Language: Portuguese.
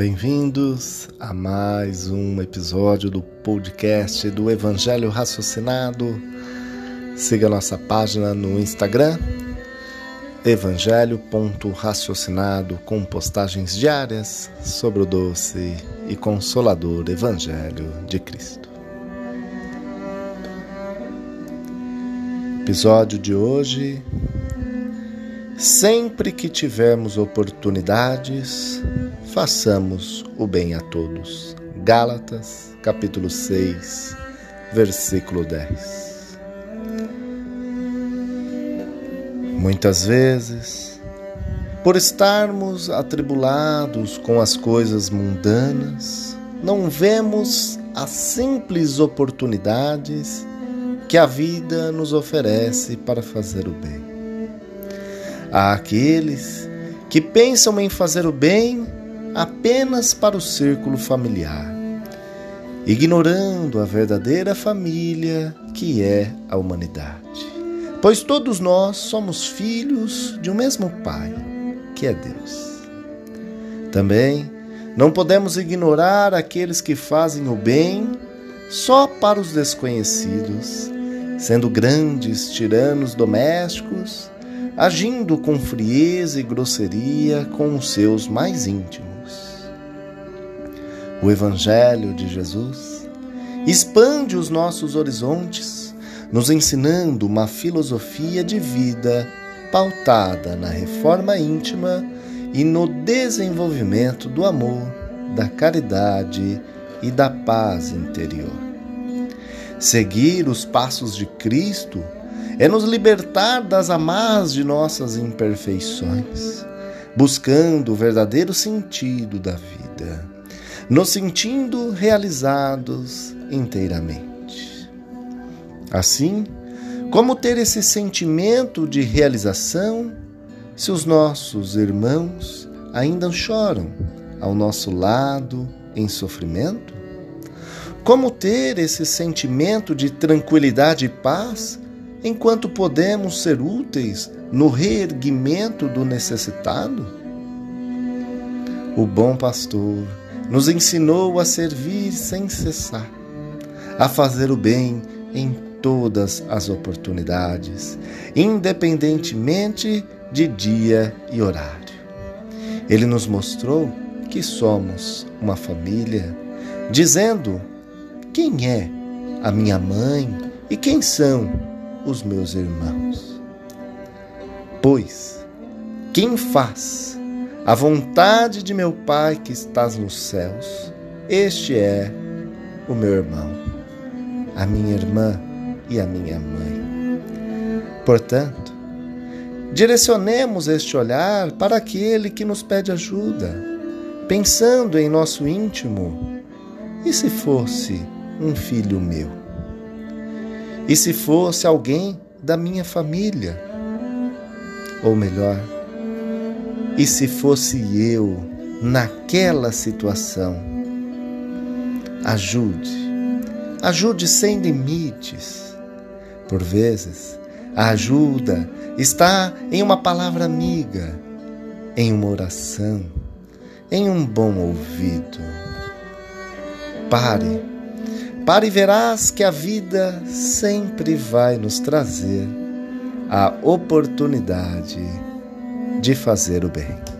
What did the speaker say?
Bem-vindos a mais um episódio do podcast do Evangelho Raciocinado. Siga nossa página no Instagram, evangelho.raciocinado, com postagens diárias sobre o doce e consolador Evangelho de Cristo. Episódio de hoje. Sempre que tivermos oportunidades, façamos o bem a todos. Gálatas, capítulo 6, versículo 10. Muitas vezes, por estarmos atribulados com as coisas mundanas, não vemos as simples oportunidades que a vida nos oferece para fazer o bem. Há aqueles que pensam em fazer o bem apenas para o círculo familiar, ignorando a verdadeira família que é a humanidade. Pois todos nós somos filhos de um mesmo Pai, que é Deus. Também não podemos ignorar aqueles que fazem o bem só para os desconhecidos sendo grandes tiranos domésticos, agindo com frieza e grosseria com os seus mais íntimos. O Evangelho de Jesus expande os nossos horizontes, nos ensinando uma filosofia de vida pautada na reforma íntima e no desenvolvimento do amor, da caridade e da paz interior. Seguir os passos de Cristo é nos libertar das amarras de nossas imperfeições, buscando o verdadeiro sentido da vida, nos sentindo realizados inteiramente. Assim, como ter esse sentimento de realização se os nossos irmãos ainda choram ao nosso lado em sofrimento? Como ter esse sentimento de tranquilidade e paz enquanto podemos ser úteis no reerguimento do necessitado? O bom pastor nos ensinou a servir sem cessar, a fazer o bem em todas as oportunidades, independentemente de dia e horário. Ele nos mostrou que somos uma família, dizendo quem é a minha mãe e quem são os meus irmãos? Pois quem faz a vontade de meu Pai que estás nos céus, este é o meu irmão, a minha irmã e a minha mãe. Portanto, direcionemos este olhar para aquele que nos pede ajuda, pensando em nosso íntimo. E se fosse um filho meu. E se fosse alguém da minha família? Ou melhor, e se fosse eu naquela situação? Ajude, ajude sem limites. Por vezes, a ajuda está em uma palavra amiga, em uma oração, em um bom ouvido. Pare para e verás que a vida sempre vai nos trazer a oportunidade de fazer o bem.